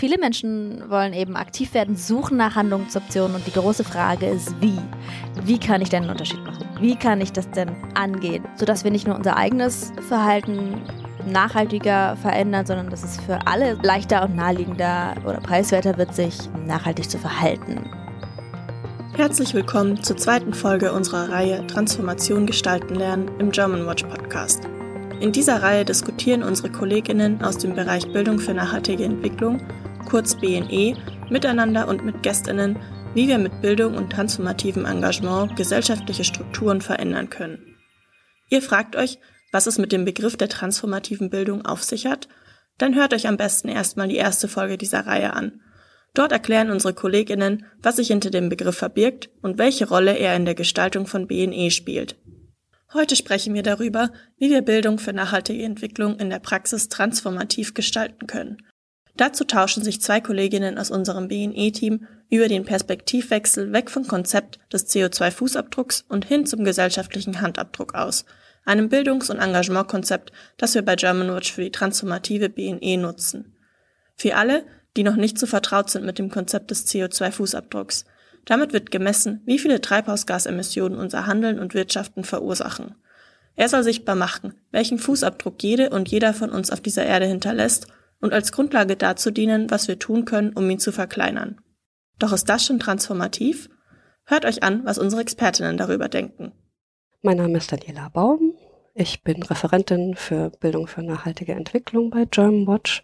Viele Menschen wollen eben aktiv werden, suchen nach Handlungsoptionen und die große Frage ist, wie? Wie kann ich denn einen Unterschied machen? Wie kann ich das denn angehen, sodass wir nicht nur unser eigenes Verhalten nachhaltiger verändern, sondern dass es für alle leichter und naheliegender oder preiswerter wird, sich nachhaltig zu verhalten. Herzlich willkommen zur zweiten Folge unserer Reihe Transformation gestalten lernen im German Watch Podcast. In dieser Reihe diskutieren unsere Kolleginnen aus dem Bereich Bildung für nachhaltige Entwicklung, kurz BNE, miteinander und mit Gästinnen, wie wir mit Bildung und transformativem Engagement gesellschaftliche Strukturen verändern können. Ihr fragt euch, was es mit dem Begriff der transformativen Bildung auf sich hat? Dann hört euch am besten erstmal die erste Folge dieser Reihe an. Dort erklären unsere Kolleginnen, was sich hinter dem Begriff verbirgt und welche Rolle er in der Gestaltung von BNE spielt. Heute sprechen wir darüber, wie wir Bildung für nachhaltige Entwicklung in der Praxis transformativ gestalten können. Dazu tauschen sich zwei Kolleginnen aus unserem BNE-Team über den Perspektivwechsel weg vom Konzept des CO2-Fußabdrucks und hin zum gesellschaftlichen Handabdruck aus, einem Bildungs- und Engagementkonzept, das wir bei Germanwatch für die transformative BNE nutzen. Für alle, die noch nicht so vertraut sind mit dem Konzept des CO2-Fußabdrucks – damit wird gemessen, wie viele Treibhausgasemissionen unser Handeln und Wirtschaften verursachen. Er soll sichtbar machen, welchen Fußabdruck jede und jeder von uns auf dieser Erde hinterlässt und als Grundlage dazu dienen, was wir tun können, um ihn zu verkleinern. Doch ist das schon transformativ? Hört euch an, was unsere Expertinnen darüber denken. Mein Name ist Daniela Baum. Ich bin Referentin für Bildung für nachhaltige Entwicklung bei Germanwatch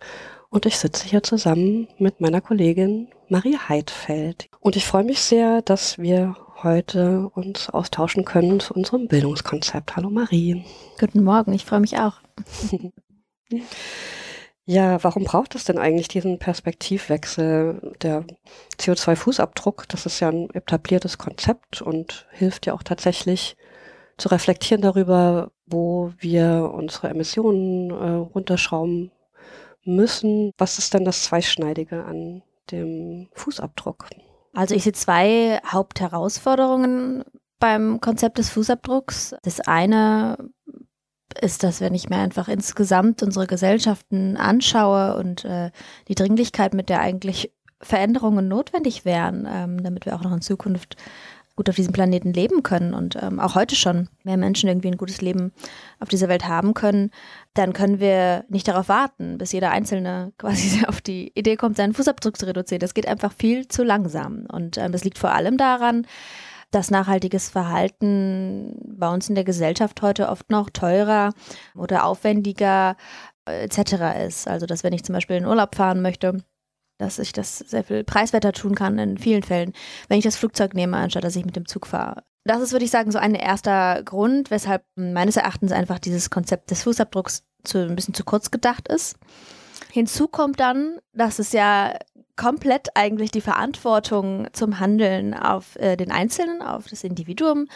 und ich sitze hier zusammen mit meiner Kollegin Marie Heidfeld. Und ich freue mich sehr, dass wir heute uns austauschen können zu unserem Bildungskonzept. Hallo Marie. Guten Morgen, ich freue mich auch. Ja, warum braucht es denn eigentlich diesen Perspektivwechsel? Der CO2-Fußabdruck, das ist ja ein etabliertes Konzept und hilft ja auch tatsächlich zu reflektieren darüber, wo wir unsere Emissionen äh, runterschrauben müssen. Was ist denn das Zweischneidige an dem Fußabdruck? Also ich sehe zwei Hauptherausforderungen beim Konzept des Fußabdrucks. Das eine ist, dass wenn ich mir einfach insgesamt unsere Gesellschaften anschaue und äh, die Dringlichkeit, mit der eigentlich Veränderungen notwendig wären, ähm, damit wir auch noch in Zukunft gut auf diesem Planeten leben können und ähm, auch heute schon mehr Menschen irgendwie ein gutes Leben auf dieser Welt haben können, dann können wir nicht darauf warten, bis jeder Einzelne quasi auf die Idee kommt, seinen Fußabdruck zu reduzieren. Das geht einfach viel zu langsam. Und ähm, das liegt vor allem daran, dass nachhaltiges Verhalten bei uns in der Gesellschaft heute oft noch teurer oder aufwendiger äh, etc. ist. Also dass wenn ich zum Beispiel in Urlaub fahren möchte, dass ich das sehr viel preiswerter tun kann in vielen Fällen, wenn ich das Flugzeug nehme, anstatt dass ich mit dem Zug fahre. Das ist, würde ich sagen, so ein erster Grund, weshalb meines Erachtens einfach dieses Konzept des Fußabdrucks zu, ein bisschen zu kurz gedacht ist. Hinzu kommt dann, dass es ja komplett eigentlich die Verantwortung zum Handeln auf äh, den Einzelnen, auf das Individuum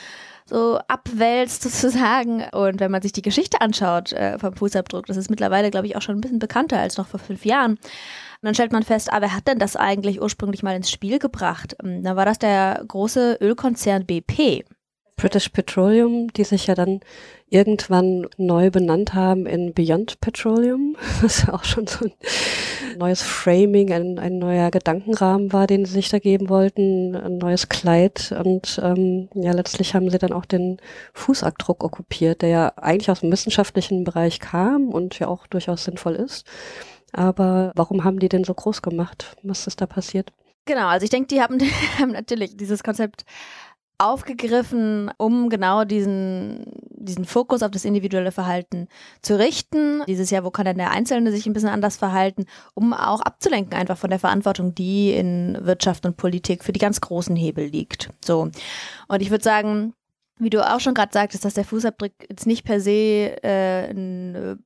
so abwälzt sozusagen. Und wenn man sich die Geschichte anschaut äh, vom Fußabdruck, das ist mittlerweile, glaube ich, auch schon ein bisschen bekannter als noch vor fünf Jahren, und dann stellt man fest, ah, wer hat denn das eigentlich ursprünglich mal ins Spiel gebracht? Ähm, dann war das der große Ölkonzern BP. British Petroleum, die sich ja dann irgendwann neu benannt haben in Beyond Petroleum, was ja auch schon so ein neues Framing, ein, ein neuer Gedankenrahmen war, den sie sich da geben wollten, ein neues Kleid und ähm, ja, letztlich haben sie dann auch den Fußabdruck okkupiert, der ja eigentlich aus dem wissenschaftlichen Bereich kam und ja auch durchaus sinnvoll ist. Aber warum haben die denn so groß gemacht? Was ist da passiert? Genau, also ich denke, die haben, die haben natürlich dieses Konzept aufgegriffen, um genau diesen, diesen Fokus auf das individuelle Verhalten zu richten. Dieses Jahr, wo kann denn der Einzelne sich ein bisschen anders verhalten, um auch abzulenken einfach von der Verantwortung, die in Wirtschaft und Politik für die ganz großen Hebel liegt. So. Und ich würde sagen, wie du auch schon gerade sagtest, dass der Fußabdruck jetzt nicht per se äh, ein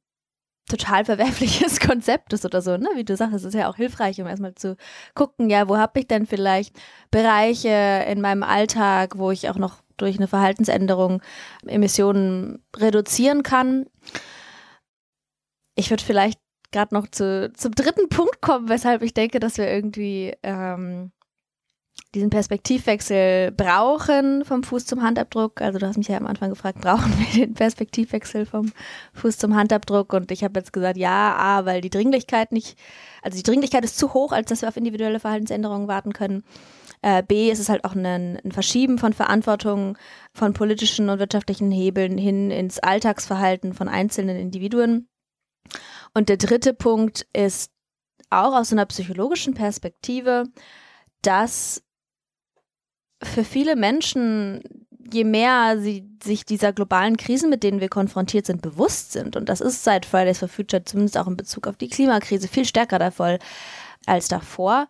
total verwerfliches Konzept ist oder so, ne? Wie du sagst, es ist ja auch hilfreich, um erstmal zu gucken, ja, wo habe ich denn vielleicht Bereiche in meinem Alltag, wo ich auch noch durch eine Verhaltensänderung Emissionen reduzieren kann. Ich würde vielleicht gerade noch zu, zum dritten Punkt kommen, weshalb ich denke, dass wir irgendwie ähm, diesen Perspektivwechsel brauchen vom Fuß zum Handabdruck. Also du hast mich ja am Anfang gefragt, brauchen wir den Perspektivwechsel vom Fuß zum Handabdruck? Und ich habe jetzt gesagt, ja, A, weil die Dringlichkeit nicht Also die Dringlichkeit ist zu hoch, als dass wir auf individuelle Verhaltensänderungen warten können. Äh, B ist es halt auch ein, ein Verschieben von Verantwortung von politischen und wirtschaftlichen Hebeln hin ins Alltagsverhalten von einzelnen Individuen. Und der dritte Punkt ist auch aus einer psychologischen Perspektive, dass für viele Menschen, je mehr sie sich dieser globalen Krisen, mit denen wir konfrontiert sind, bewusst sind, und das ist seit Fridays for Future zumindest auch in Bezug auf die Klimakrise viel stärker der Fall als davor,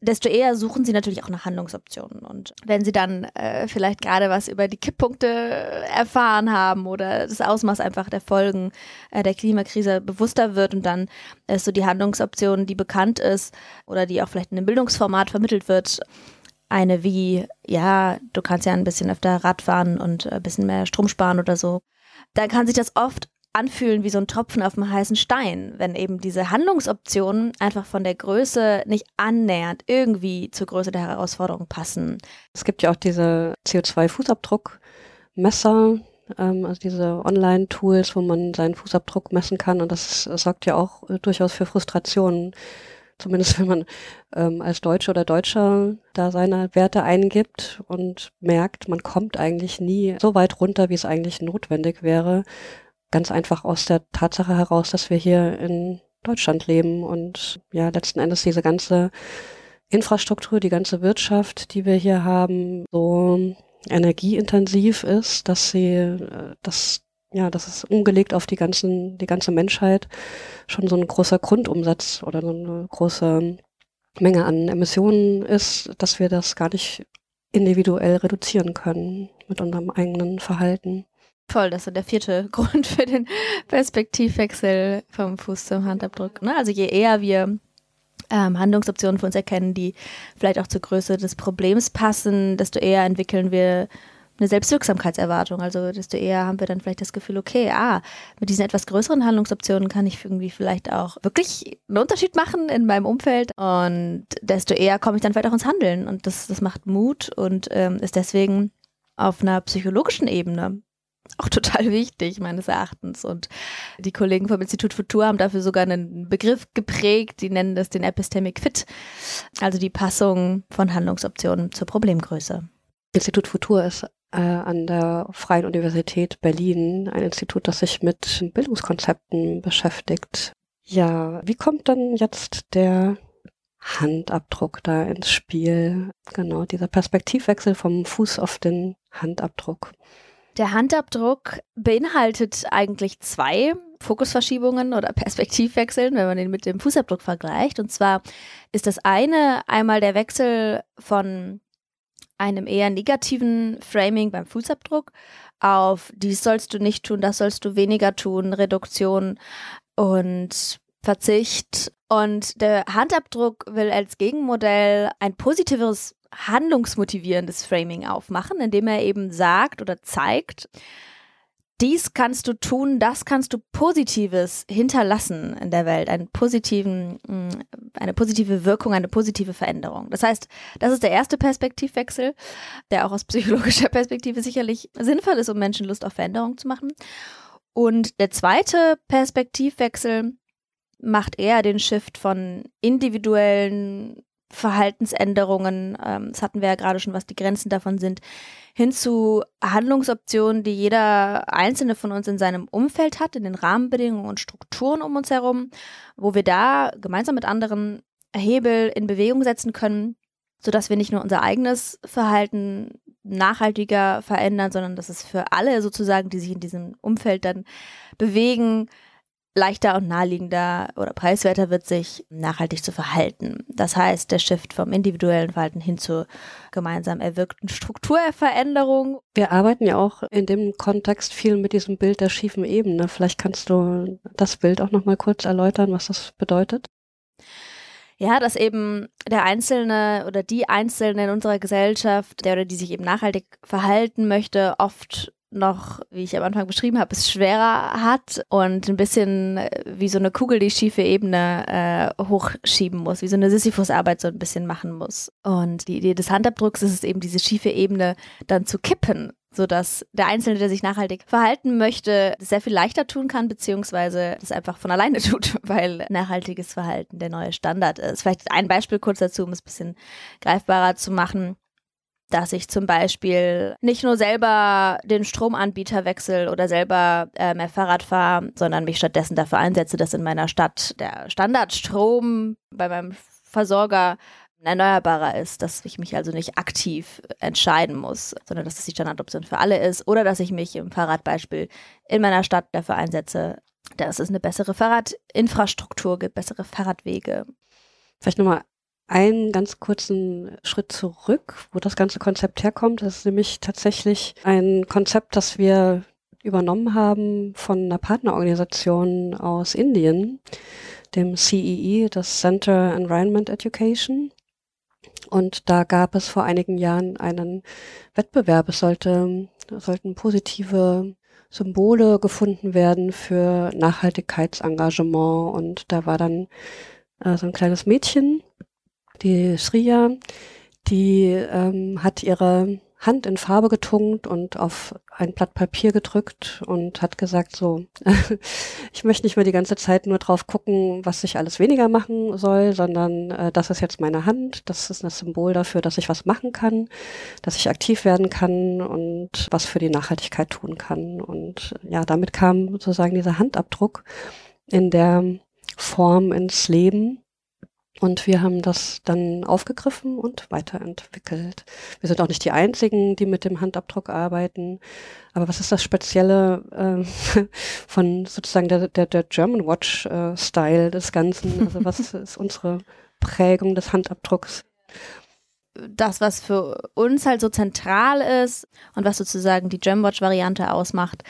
desto eher suchen sie natürlich auch nach Handlungsoptionen. Und wenn sie dann äh, vielleicht gerade was über die Kipppunkte erfahren haben oder das Ausmaß einfach der Folgen äh, der Klimakrise bewusster wird und dann ist so die Handlungsoption, die bekannt ist oder die auch vielleicht in einem Bildungsformat vermittelt wird, eine wie, ja, du kannst ja ein bisschen öfter Rad fahren und ein bisschen mehr Strom sparen oder so, dann kann sich das oft anfühlen wie so ein Tropfen auf dem heißen Stein, wenn eben diese Handlungsoptionen einfach von der Größe nicht annähernd irgendwie zur Größe der Herausforderung passen. Es gibt ja auch diese CO2-Fußabdruckmesser, ähm, also diese Online-Tools, wo man seinen Fußabdruck messen kann und das, das sorgt ja auch äh, durchaus für Frustrationen. Zumindest wenn man ähm, als Deutsche oder Deutscher da seine Werte eingibt und merkt, man kommt eigentlich nie so weit runter, wie es eigentlich notwendig wäre, Ganz einfach aus der Tatsache heraus, dass wir hier in Deutschland leben und ja, letzten Endes diese ganze Infrastruktur, die ganze Wirtschaft, die wir hier haben, so energieintensiv ist, dass sie, äh, dass ja, dass es umgelegt auf die ganzen, die ganze Menschheit schon so ein großer Grundumsatz oder so eine große Menge an Emissionen ist, dass wir das gar nicht individuell reduzieren können mit unserem eigenen Verhalten. Voll, das ist der vierte Grund für den Perspektivwechsel vom Fuß zum Handabdruck. Ne? Also je eher wir ähm, Handlungsoptionen für uns erkennen, die vielleicht auch zur Größe des Problems passen, desto eher entwickeln wir eine Selbstwirksamkeitserwartung. Also desto eher haben wir dann vielleicht das Gefühl, okay, ah, mit diesen etwas größeren Handlungsoptionen kann ich irgendwie vielleicht auch wirklich einen Unterschied machen in meinem Umfeld und desto eher komme ich dann vielleicht auch ins Handeln und das, das macht Mut und ähm, ist deswegen auf einer psychologischen Ebene auch total wichtig, meines Erachtens. Und die Kollegen vom Institut Futur haben dafür sogar einen Begriff geprägt, die nennen das den Epistemic Fit, also die Passung von Handlungsoptionen zur Problemgröße. Institut Futur ist äh, an der Freien Universität Berlin ein Institut, das sich mit Bildungskonzepten beschäftigt. Ja, wie kommt dann jetzt der Handabdruck da ins Spiel? Genau, dieser Perspektivwechsel vom Fuß auf den Handabdruck. Der Handabdruck beinhaltet eigentlich zwei Fokusverschiebungen oder Perspektivwechseln, wenn man den mit dem Fußabdruck vergleicht. Und zwar ist das eine einmal der Wechsel von einem eher negativen Framing beim Fußabdruck auf dies sollst du nicht tun, das sollst du weniger tun, Reduktion und Verzicht. Und der Handabdruck will als Gegenmodell ein positiveres handlungsmotivierendes Framing aufmachen, indem er eben sagt oder zeigt, dies kannst du tun, das kannst du Positives hinterlassen in der Welt, einen positiven, mm, eine positive Wirkung, eine positive Veränderung. Das heißt, das ist der erste Perspektivwechsel, der auch aus psychologischer Perspektive sicherlich sinnvoll ist, um Menschen Lust auf Veränderung zu machen. Und der zweite Perspektivwechsel macht eher den Shift von individuellen Verhaltensänderungen, ähm, das hatten wir ja gerade schon, was die Grenzen davon sind, hin zu Handlungsoptionen, die jeder einzelne von uns in seinem Umfeld hat, in den Rahmenbedingungen und Strukturen um uns herum, wo wir da gemeinsam mit anderen Hebel in Bewegung setzen können, sodass wir nicht nur unser eigenes Verhalten nachhaltiger verändern, sondern dass es für alle sozusagen, die sich in diesem Umfeld dann bewegen, leichter und naheliegender oder preiswerter wird, sich nachhaltig zu verhalten. Das heißt, der Shift vom individuellen Verhalten hin zur gemeinsam erwirkten Strukturveränderung. Wir arbeiten ja auch in dem Kontext viel mit diesem Bild der schiefen Ebene. Vielleicht kannst du das Bild auch noch mal kurz erläutern, was das bedeutet? Ja, dass eben der Einzelne oder die Einzelne in unserer Gesellschaft, der oder die sich eben nachhaltig verhalten möchte, oft noch, wie ich am Anfang beschrieben habe, es schwerer hat und ein bisschen wie so eine Kugel die schiefe Ebene äh, hochschieben muss, wie so eine Sisyphus-Arbeit so ein bisschen machen muss. Und die Idee des Handabdrucks ist es eben, diese schiefe Ebene dann zu kippen so dass der Einzelne, der sich nachhaltig verhalten möchte, sehr viel leichter tun kann, beziehungsweise das einfach von alleine tut, weil nachhaltiges Verhalten der neue Standard ist. Vielleicht ein Beispiel kurz dazu, um es ein bisschen greifbarer zu machen dass ich zum Beispiel nicht nur selber den Stromanbieter wechsle oder selber äh, mehr Fahrrad fahre, sondern mich stattdessen dafür einsetze, dass in meiner Stadt der Standardstrom bei meinem Versorger erneuerbarer ist, dass ich mich also nicht aktiv entscheiden muss, sondern dass das die Standardoption für alle ist oder dass ich mich im Fahrradbeispiel in meiner Stadt dafür einsetze, dass es eine bessere Fahrradinfrastruktur gibt, bessere Fahrradwege. Vielleicht nochmal einen ganz kurzen Schritt zurück, wo das ganze Konzept herkommt. Das ist nämlich tatsächlich ein Konzept, das wir übernommen haben von einer Partnerorganisation aus Indien, dem CEE, e, das Center Environment Education. Und da gab es vor einigen Jahren einen Wettbewerb. Es sollte, sollten positive Symbole gefunden werden für Nachhaltigkeitsengagement. Und da war dann äh, so ein kleines Mädchen, die Sriya, die ähm, hat ihre Hand in Farbe getunkt und auf ein Blatt Papier gedrückt und hat gesagt so, ich möchte nicht mehr die ganze Zeit nur drauf gucken, was ich alles weniger machen soll, sondern äh, das ist jetzt meine Hand, das ist ein Symbol dafür, dass ich was machen kann, dass ich aktiv werden kann und was für die Nachhaltigkeit tun kann. Und ja, damit kam sozusagen dieser Handabdruck in der Form ins Leben und wir haben das dann aufgegriffen und weiterentwickelt. Wir sind auch nicht die Einzigen, die mit dem Handabdruck arbeiten. Aber was ist das Spezielle äh, von sozusagen der, der, der German Watch-Style äh, des Ganzen? Also was ist unsere Prägung des Handabdrucks? das, was für uns halt so zentral ist und was sozusagen die Gemwatch-Variante ausmacht,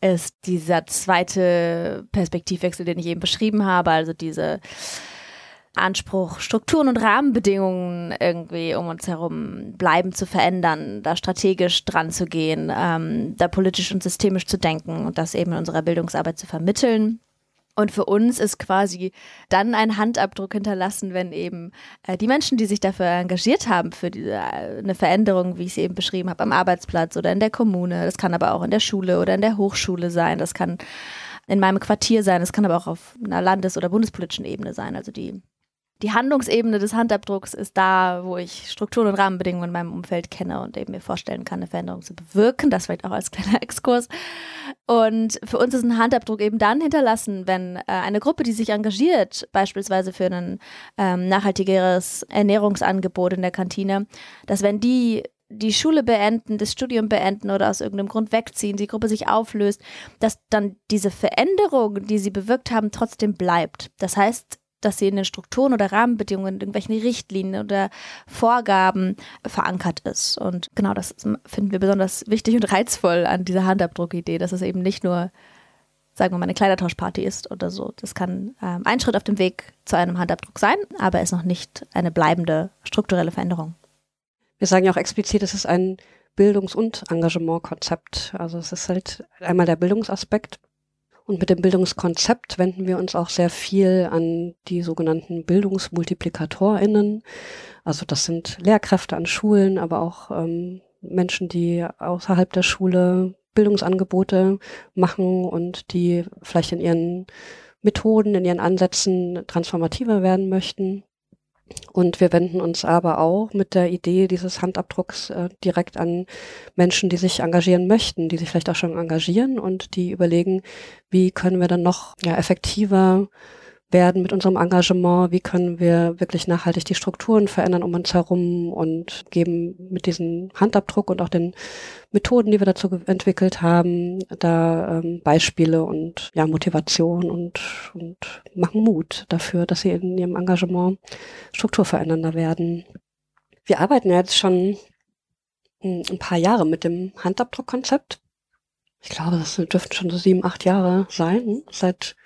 ist dieser zweite Perspektivwechsel, den ich eben beschrieben habe, also diese Anspruch, Strukturen und Rahmenbedingungen irgendwie um uns herum bleiben zu verändern, da strategisch dran zu gehen, ähm, da politisch und systemisch zu denken und das eben in unserer Bildungsarbeit zu vermitteln. Und für uns ist quasi dann ein Handabdruck hinterlassen, wenn eben äh, die Menschen, die sich dafür engagiert haben, für diese, äh, eine Veränderung, wie ich sie eben beschrieben habe, am Arbeitsplatz oder in der Kommune, das kann aber auch in der Schule oder in der Hochschule sein, das kann in meinem Quartier sein, das kann aber auch auf einer landes- oder bundespolitischen Ebene sein. Also die die Handlungsebene des Handabdrucks ist da, wo ich Strukturen und Rahmenbedingungen in meinem Umfeld kenne und eben mir vorstellen kann, eine Veränderung zu bewirken. Das vielleicht auch als kleiner Exkurs. Und für uns ist ein Handabdruck eben dann hinterlassen, wenn äh, eine Gruppe, die sich engagiert, beispielsweise für ein ähm, nachhaltigeres Ernährungsangebot in der Kantine, dass wenn die die Schule beenden, das Studium beenden oder aus irgendeinem Grund wegziehen, die Gruppe sich auflöst, dass dann diese Veränderung, die sie bewirkt haben, trotzdem bleibt. Das heißt, dass sie in den Strukturen oder Rahmenbedingungen, in irgendwelchen Richtlinien oder Vorgaben verankert ist. Und genau das finden wir besonders wichtig und reizvoll an dieser Handabdruckidee, dass es eben nicht nur, sagen wir mal, eine Kleidertauschparty ist oder so. Das kann ähm, ein Schritt auf dem Weg zu einem Handabdruck sein, aber ist noch nicht eine bleibende strukturelle Veränderung. Wir sagen ja auch explizit, es ist ein Bildungs- und Engagementkonzept. Also es ist halt einmal der Bildungsaspekt, und mit dem Bildungskonzept wenden wir uns auch sehr viel an die sogenannten Bildungsmultiplikatorinnen. Also das sind Lehrkräfte an Schulen, aber auch ähm, Menschen, die außerhalb der Schule Bildungsangebote machen und die vielleicht in ihren Methoden, in ihren Ansätzen transformativer werden möchten. Und wir wenden uns aber auch mit der Idee dieses Handabdrucks äh, direkt an Menschen, die sich engagieren möchten, die sich vielleicht auch schon engagieren und die überlegen, wie können wir dann noch ja, effektiver werden mit unserem Engagement, wie können wir wirklich nachhaltig die Strukturen verändern um uns herum und geben mit diesem Handabdruck und auch den Methoden, die wir dazu entwickelt haben, da ähm, Beispiele und ja, Motivation und, und machen Mut dafür, dass sie in ihrem Engagement strukturverändernder werden. Wir arbeiten jetzt schon hm, ein paar Jahre mit dem Handabdruckkonzept. Ich glaube, das dürften schon so sieben, acht Jahre sein, seit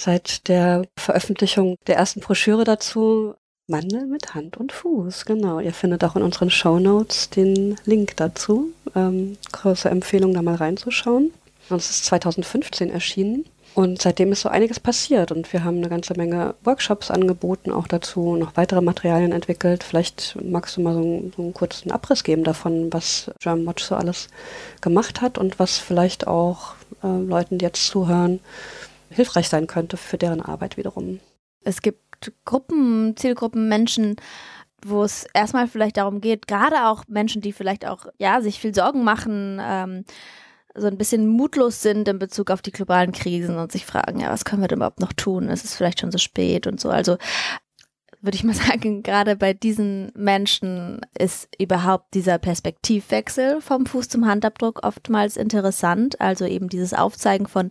seit der Veröffentlichung der ersten Broschüre dazu. Mandel mit Hand und Fuß, genau. Ihr findet auch in unseren Show Notes den Link dazu. Ähm, große Empfehlung, da mal reinzuschauen. Und es ist 2015 erschienen. Und seitdem ist so einiges passiert und wir haben eine ganze Menge Workshops angeboten, auch dazu noch weitere Materialien entwickelt. Vielleicht magst du mal so, einen, so einen kurzen Abriss geben davon, was German Watch so alles gemacht hat und was vielleicht auch äh, Leuten, die jetzt zuhören, hilfreich sein könnte für deren Arbeit wiederum. Es gibt Gruppen, Zielgruppen, Menschen, wo es erstmal vielleicht darum geht, gerade auch Menschen, die vielleicht auch ja sich viel Sorgen machen, ähm, so ein bisschen mutlos sind in Bezug auf die globalen Krisen und sich fragen, ja, was können wir denn überhaupt noch tun? Es ist vielleicht schon so spät und so. Also würde ich mal sagen, gerade bei diesen Menschen ist überhaupt dieser Perspektivwechsel vom Fuß zum Handabdruck oftmals interessant. Also eben dieses Aufzeigen von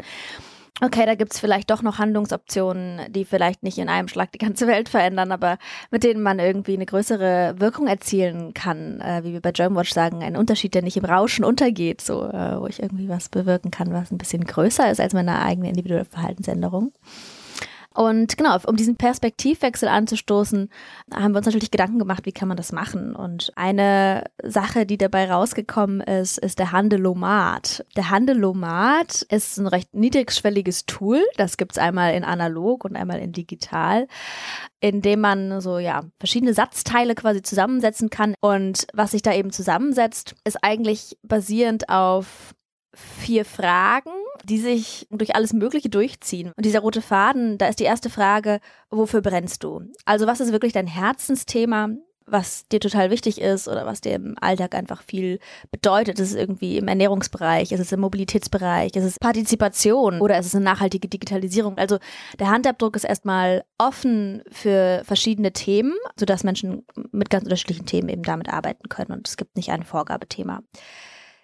okay, da gibt's vielleicht doch noch Handlungsoptionen, die vielleicht nicht in einem Schlag die ganze Welt verändern, aber mit denen man irgendwie eine größere Wirkung erzielen kann, äh, wie wir bei Germanwatch sagen, ein Unterschied, der nicht im Rauschen untergeht, so äh, wo ich irgendwie was bewirken kann, was ein bisschen größer ist als meine eigene individuelle Verhaltensänderung. Und genau, um diesen Perspektivwechsel anzustoßen, haben wir uns natürlich Gedanken gemacht, wie kann man das machen. Und eine Sache, die dabei rausgekommen ist, ist der Handelomat. Der Handelomat ist ein recht niedrigschwelliges Tool. Das gibt's einmal in analog und einmal in digital, in dem man so ja verschiedene Satzteile quasi zusammensetzen kann. Und was sich da eben zusammensetzt, ist eigentlich basierend auf vier Fragen, die sich durch alles Mögliche durchziehen. Und dieser rote Faden, da ist die erste Frage, wofür brennst du? Also was ist wirklich dein Herzensthema? was dir total wichtig ist oder was dir im Alltag einfach viel bedeutet. Ist es irgendwie im Ernährungsbereich, ist es im Mobilitätsbereich, ist es Partizipation oder ist es eine nachhaltige Digitalisierung? Also der Handabdruck ist erstmal offen für verschiedene Themen, sodass Menschen mit ganz unterschiedlichen Themen eben damit arbeiten können und es gibt nicht ein Vorgabethema.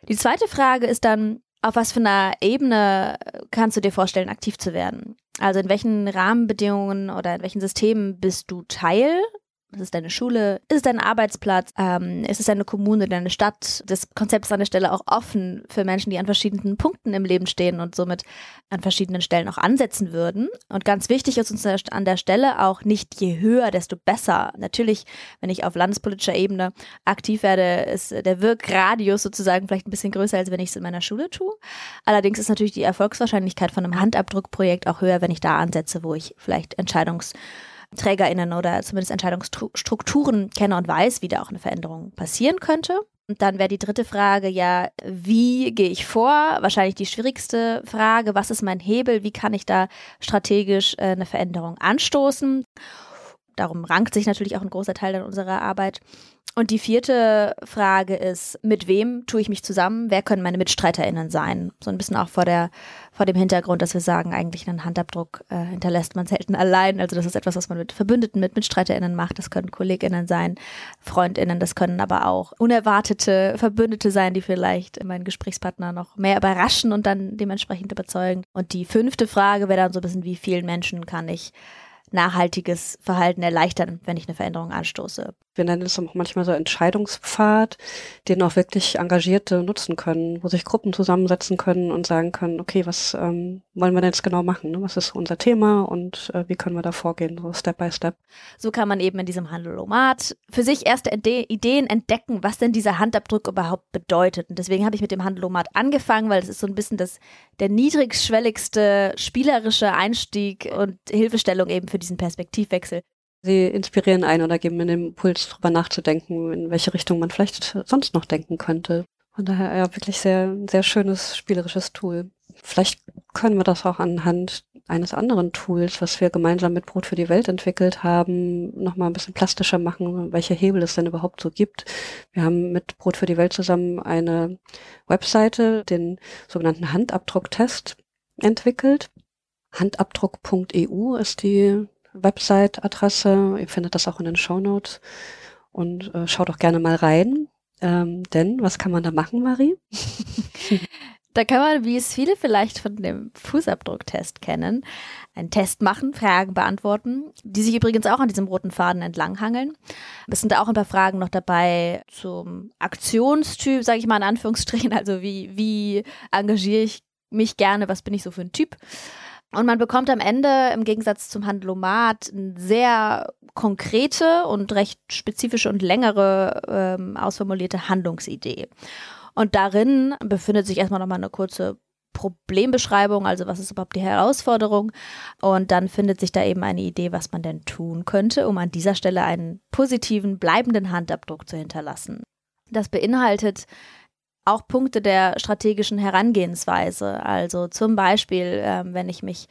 Die zweite Frage ist dann, auf was für einer Ebene kannst du dir vorstellen, aktiv zu werden? Also in welchen Rahmenbedingungen oder in welchen Systemen bist du Teil ist es deine Schule? Ist es dein Arbeitsplatz? Ähm, ist es deine Kommune, deine Stadt? Das Konzept ist an der Stelle auch offen für Menschen, die an verschiedenen Punkten im Leben stehen und somit an verschiedenen Stellen auch ansetzen würden. Und ganz wichtig ist uns an der Stelle auch nicht je höher, desto besser. Natürlich, wenn ich auf landespolitischer Ebene aktiv werde, ist der Wirkradius sozusagen vielleicht ein bisschen größer, als wenn ich es in meiner Schule tue. Allerdings ist natürlich die Erfolgswahrscheinlichkeit von einem Handabdruckprojekt auch höher, wenn ich da ansetze, wo ich vielleicht Entscheidungs TrägerInnen oder zumindest Entscheidungsstrukturen kenne und weiß, wie da auch eine Veränderung passieren könnte. Und dann wäre die dritte Frage ja, wie gehe ich vor? Wahrscheinlich die schwierigste Frage, was ist mein Hebel? Wie kann ich da strategisch äh, eine Veränderung anstoßen? Darum rankt sich natürlich auch ein großer Teil unserer Arbeit. Und die vierte Frage ist, mit wem tue ich mich zusammen? Wer können meine MitstreiterInnen sein? So ein bisschen auch vor der, vor dem Hintergrund, dass wir sagen, eigentlich einen Handabdruck äh, hinterlässt man selten allein. Also das ist etwas, was man mit Verbündeten, mit MitstreiterInnen macht. Das können KollegInnen sein, FreundInnen, das können aber auch unerwartete Verbündete sein, die vielleicht meinen Gesprächspartner noch mehr überraschen und dann dementsprechend überzeugen. Und die fünfte Frage wäre dann so ein bisschen, wie vielen Menschen kann ich nachhaltiges Verhalten erleichtern, wenn ich eine Veränderung anstoße. Wir nennen es auch manchmal so Entscheidungspfad, den auch wirklich Engagierte nutzen können, wo sich Gruppen zusammensetzen können und sagen können, okay, was ähm, wollen wir denn jetzt genau machen? Ne? Was ist unser Thema und äh, wie können wir da vorgehen, so Step by Step. So kann man eben in diesem Handelomat für sich erste Ideen entdecken, was denn dieser Handabdruck überhaupt bedeutet. Und deswegen habe ich mit dem Handelomat angefangen, weil es ist so ein bisschen das, der niedrigschwelligste spielerische Einstieg und Hilfestellung eben für diesen Perspektivwechsel. Sie inspirieren einen oder geben mir den Impuls, darüber nachzudenken, in welche Richtung man vielleicht sonst noch denken könnte. Von daher ja wirklich sehr, sehr schönes spielerisches Tool. Vielleicht können wir das auch anhand eines anderen Tools, was wir gemeinsam mit Brot für die Welt entwickelt haben, nochmal ein bisschen plastischer machen, welche Hebel es denn überhaupt so gibt. Wir haben mit Brot für die Welt zusammen eine Webseite, den sogenannten Handabdrucktest entwickelt. Handabdruck.eu ist die Website-Adresse. Ihr findet das auch in den Show Notes. Und äh, schaut doch gerne mal rein. Ähm, denn was kann man da machen, Marie? Da kann man, wie es viele vielleicht von dem Fußabdrucktest kennen, einen Test machen, Fragen beantworten, die sich übrigens auch an diesem roten Faden entlanghangeln. Es sind auch ein paar Fragen noch dabei zum Aktionstyp, sage ich mal in Anführungsstrichen, also wie, wie engagiere ich mich gerne, was bin ich so für ein Typ. Und man bekommt am Ende im Gegensatz zum Handlomat eine sehr konkrete und recht spezifische und längere ähm, ausformulierte Handlungsidee. Und darin befindet sich erstmal nochmal eine kurze Problembeschreibung, also was ist überhaupt die Herausforderung. Und dann findet sich da eben eine Idee, was man denn tun könnte, um an dieser Stelle einen positiven, bleibenden Handabdruck zu hinterlassen. Das beinhaltet auch Punkte der strategischen Herangehensweise. Also zum Beispiel, äh, wenn ich mich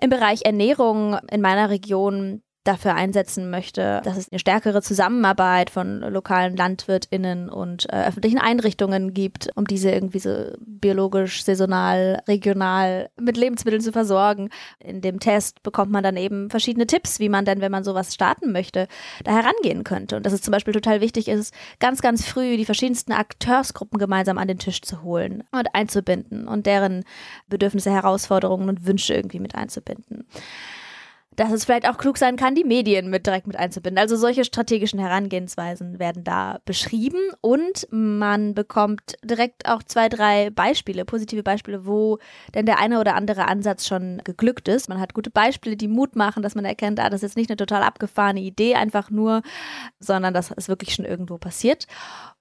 im Bereich Ernährung in meiner Region dafür einsetzen möchte, dass es eine stärkere Zusammenarbeit von lokalen LandwirtInnen und äh, öffentlichen Einrichtungen gibt, um diese irgendwie so biologisch, saisonal, regional mit Lebensmitteln zu versorgen. In dem Test bekommt man dann eben verschiedene Tipps, wie man denn, wenn man sowas starten möchte, da herangehen könnte. Und dass es zum Beispiel total wichtig ist, ganz, ganz früh die verschiedensten Akteursgruppen gemeinsam an den Tisch zu holen und einzubinden und deren Bedürfnisse, Herausforderungen und Wünsche irgendwie mit einzubinden dass es vielleicht auch klug sein kann, die Medien mit direkt mit einzubinden. Also solche strategischen Herangehensweisen werden da beschrieben und man bekommt direkt auch zwei, drei Beispiele, positive Beispiele, wo denn der eine oder andere Ansatz schon geglückt ist. Man hat gute Beispiele, die Mut machen, dass man erkennt, ah, das ist jetzt nicht eine total abgefahrene Idee einfach nur, sondern das ist wirklich schon irgendwo passiert.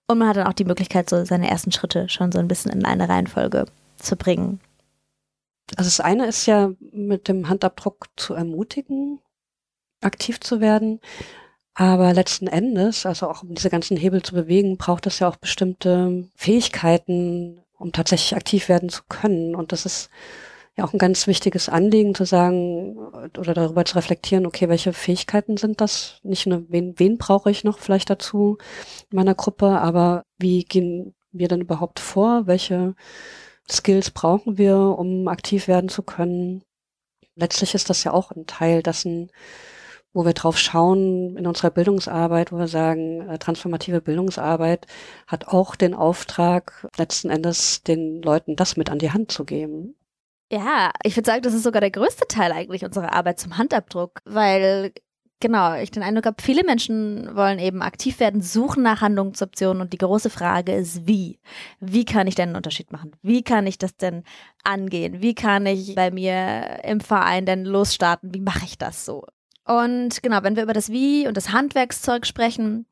Und man hat dann auch die Möglichkeit, so seine ersten Schritte schon so ein bisschen in eine Reihenfolge zu bringen. Also das eine ist ja mit dem Handabdruck zu ermutigen, aktiv zu werden. Aber letzten Endes, also auch um diese ganzen Hebel zu bewegen, braucht es ja auch bestimmte Fähigkeiten, um tatsächlich aktiv werden zu können. Und das ist ja auch ein ganz wichtiges Anliegen zu sagen oder darüber zu reflektieren, okay, welche Fähigkeiten sind das? Nicht nur, wen, wen brauche ich noch vielleicht dazu in meiner Gruppe, aber wie gehen wir denn überhaupt vor? Welche Skills brauchen wir, um aktiv werden zu können. Letztlich ist das ja auch ein Teil dessen, wo wir drauf schauen in unserer Bildungsarbeit, wo wir sagen, äh, transformative Bildungsarbeit hat auch den Auftrag, letzten Endes den Leuten das mit an die Hand zu geben. Ja, ich würde sagen, das ist sogar der größte Teil eigentlich unserer Arbeit zum Handabdruck, weil Genau, ich den Eindruck habe, viele Menschen wollen eben aktiv werden, suchen nach Handlungsoptionen und die große Frage ist, wie? Wie kann ich denn einen Unterschied machen? Wie kann ich das denn angehen? Wie kann ich bei mir im Verein denn losstarten? Wie mache ich das so? Und genau, wenn wir über das Wie und das Handwerkszeug sprechen,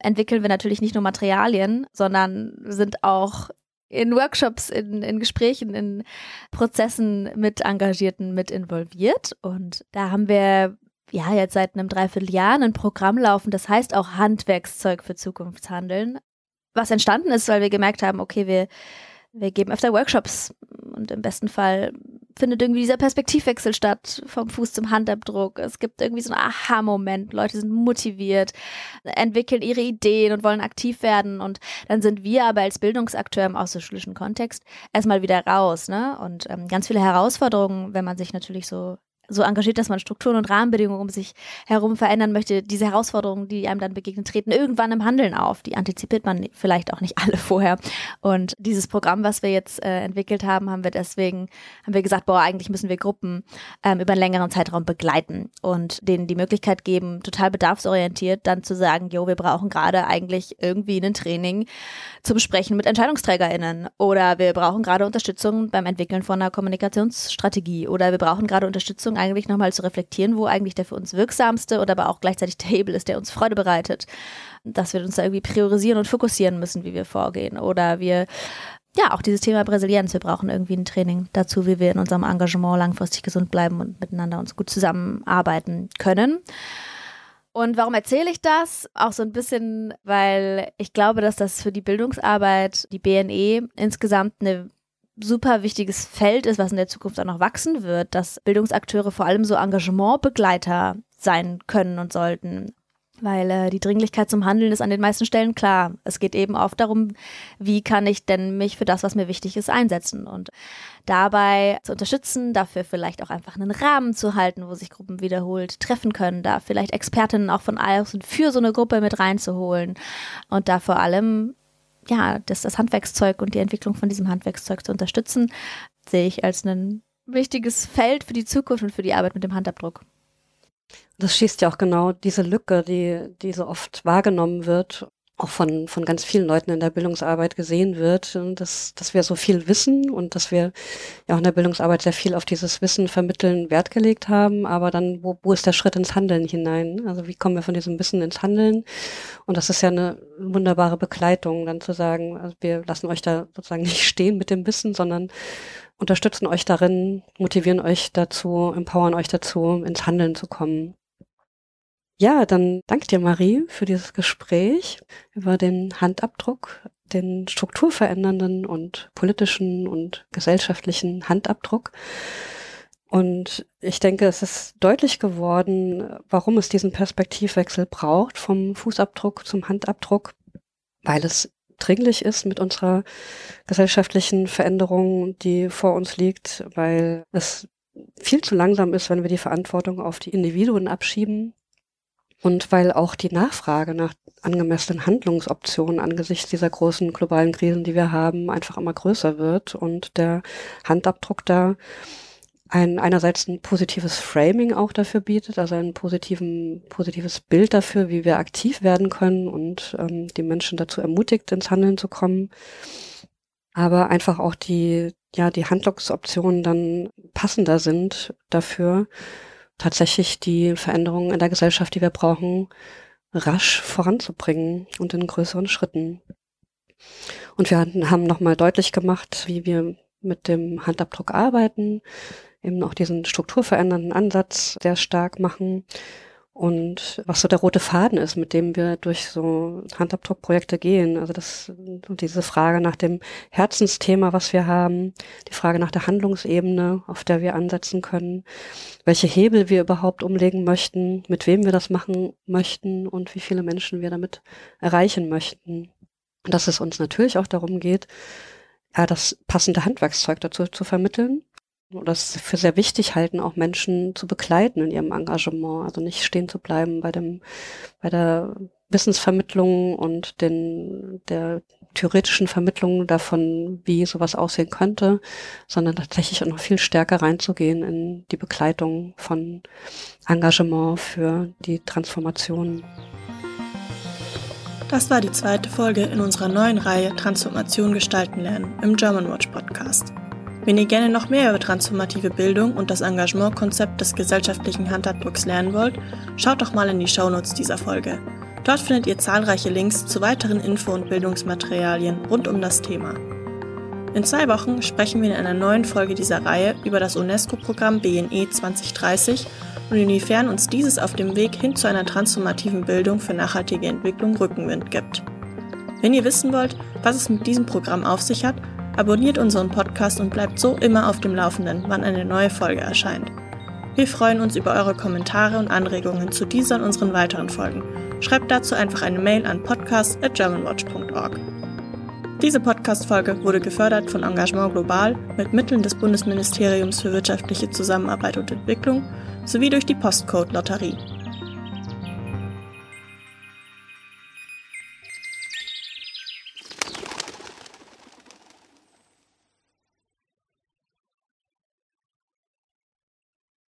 entwickeln wir natürlich nicht nur Materialien, sondern sind auch in Workshops, in, in Gesprächen, in Prozessen mit Engagierten mit involviert. Und da haben wir ja jetzt seit einem Dreivierteljahr ein Programm laufen, das heißt auch Handwerkszeug für Zukunftshandeln. Was entstanden ist, weil wir gemerkt haben, okay, wir, wir geben öfter Workshops und im besten Fall findet irgendwie dieser Perspektivwechsel statt, vom Fuß zum Handabdruck. Es gibt irgendwie so einen Aha-Moment. Leute sind motiviert, entwickeln ihre Ideen und wollen aktiv werden. Und dann sind wir aber als Bildungsakteur im außerschulischen Kontext erstmal wieder raus. Ne? Und ähm, ganz viele Herausforderungen, wenn man sich natürlich so so engagiert, dass man Strukturen und Rahmenbedingungen um sich herum verändern möchte, diese Herausforderungen, die einem dann begegnen, treten irgendwann im Handeln auf. Die antizipiert man vielleicht auch nicht alle vorher. Und dieses Programm, was wir jetzt äh, entwickelt haben, haben wir deswegen, haben wir gesagt, boah, eigentlich müssen wir Gruppen ähm, über einen längeren Zeitraum begleiten und denen die Möglichkeit geben, total bedarfsorientiert dann zu sagen, jo, wir brauchen gerade eigentlich irgendwie ein Training zum Sprechen mit EntscheidungsträgerInnen oder wir brauchen gerade Unterstützung beim Entwickeln von einer Kommunikationsstrategie oder wir brauchen gerade Unterstützung eigentlich nochmal zu reflektieren, wo eigentlich der für uns wirksamste oder aber auch gleichzeitig der Hebel ist, der uns Freude bereitet. Dass wir uns da irgendwie priorisieren und fokussieren müssen, wie wir vorgehen. Oder wir ja, auch dieses Thema Brasilienz. Wir brauchen irgendwie ein Training dazu, wie wir in unserem Engagement langfristig gesund bleiben und miteinander uns gut zusammenarbeiten können. Und warum erzähle ich das? Auch so ein bisschen, weil ich glaube, dass das für die Bildungsarbeit, die BNE insgesamt eine super wichtiges Feld ist, was in der Zukunft auch noch wachsen wird, dass Bildungsakteure vor allem so Engagementbegleiter sein können und sollten. Weil äh, die Dringlichkeit zum Handeln ist an den meisten Stellen klar. Es geht eben oft darum, wie kann ich denn mich für das, was mir wichtig ist, einsetzen und dabei zu unterstützen, dafür vielleicht auch einfach einen Rahmen zu halten, wo sich Gruppen wiederholt treffen können, da vielleicht Expertinnen auch von außen für so eine Gruppe mit reinzuholen und da vor allem ja, das, das Handwerkszeug und die Entwicklung von diesem Handwerkszeug zu unterstützen, sehe ich als ein wichtiges Feld für die Zukunft und für die Arbeit mit dem Handabdruck. Das schießt ja auch genau diese Lücke, die, die so oft wahrgenommen wird auch von, von ganz vielen Leuten in der Bildungsarbeit gesehen wird, dass, dass wir so viel wissen und dass wir ja auch in der Bildungsarbeit sehr viel auf dieses Wissen vermitteln Wert gelegt haben. Aber dann, wo, wo ist der Schritt ins Handeln hinein? Also wie kommen wir von diesem Wissen ins Handeln? Und das ist ja eine wunderbare Begleitung, dann zu sagen, also wir lassen euch da sozusagen nicht stehen mit dem Wissen, sondern unterstützen euch darin, motivieren euch dazu, empowern euch dazu, ins Handeln zu kommen. Ja, dann danke dir, Marie, für dieses Gespräch über den Handabdruck, den strukturverändernden und politischen und gesellschaftlichen Handabdruck. Und ich denke, es ist deutlich geworden, warum es diesen Perspektivwechsel braucht vom Fußabdruck zum Handabdruck, weil es dringlich ist mit unserer gesellschaftlichen Veränderung, die vor uns liegt, weil es viel zu langsam ist, wenn wir die Verantwortung auf die Individuen abschieben und weil auch die Nachfrage nach angemessenen Handlungsoptionen angesichts dieser großen globalen Krisen, die wir haben, einfach immer größer wird und der Handabdruck da ein, einerseits ein positives Framing auch dafür bietet, also ein positiven, positives Bild dafür, wie wir aktiv werden können und ähm, die Menschen dazu ermutigt, ins Handeln zu kommen. Aber einfach auch die, ja, die Handlungsoptionen dann passender sind dafür, tatsächlich die Veränderungen in der Gesellschaft, die wir brauchen, rasch voranzubringen und in größeren Schritten. Und wir haben nochmal deutlich gemacht, wie wir mit dem Handabdruck arbeiten, eben auch diesen strukturverändernden Ansatz sehr stark machen und was so der rote Faden ist, mit dem wir durch so Handabdruckprojekte gehen. Also das diese Frage nach dem Herzensthema, was wir haben, die Frage nach der Handlungsebene, auf der wir ansetzen können, welche Hebel wir überhaupt umlegen möchten, mit wem wir das machen möchten und wie viele Menschen wir damit erreichen möchten. Dass es uns natürlich auch darum geht, ja, das passende Handwerkszeug dazu zu vermitteln oder es für sehr wichtig halten, auch Menschen zu begleiten in ihrem Engagement, also nicht stehen zu bleiben bei dem, bei der Wissensvermittlung und den, der theoretischen Vermittlung davon, wie sowas aussehen könnte, sondern tatsächlich auch noch viel stärker reinzugehen in die Begleitung von Engagement für die Transformation. Das war die zweite Folge in unserer neuen Reihe Transformation gestalten lernen im German Watch Podcast. Wenn ihr gerne noch mehr über transformative Bildung und das Engagementkonzept des gesellschaftlichen Handabdrucks lernen wollt, schaut doch mal in die Shownotes dieser Folge. Dort findet ihr zahlreiche Links zu weiteren Info- und Bildungsmaterialien rund um das Thema. In zwei Wochen sprechen wir in einer neuen Folge dieser Reihe über das UNESCO-Programm BNE 2030 und inwiefern uns dieses auf dem Weg hin zu einer transformativen Bildung für nachhaltige Entwicklung Rückenwind gibt. Wenn ihr wissen wollt, was es mit diesem Programm auf sich hat, Abonniert unseren Podcast und bleibt so immer auf dem Laufenden, wann eine neue Folge erscheint. Wir freuen uns über eure Kommentare und Anregungen zu dieser und unseren weiteren Folgen. Schreibt dazu einfach eine Mail an podcast.germanwatch.org. Diese Podcast-Folge wurde gefördert von Engagement Global mit Mitteln des Bundesministeriums für wirtschaftliche Zusammenarbeit und Entwicklung sowie durch die Postcode-Lotterie.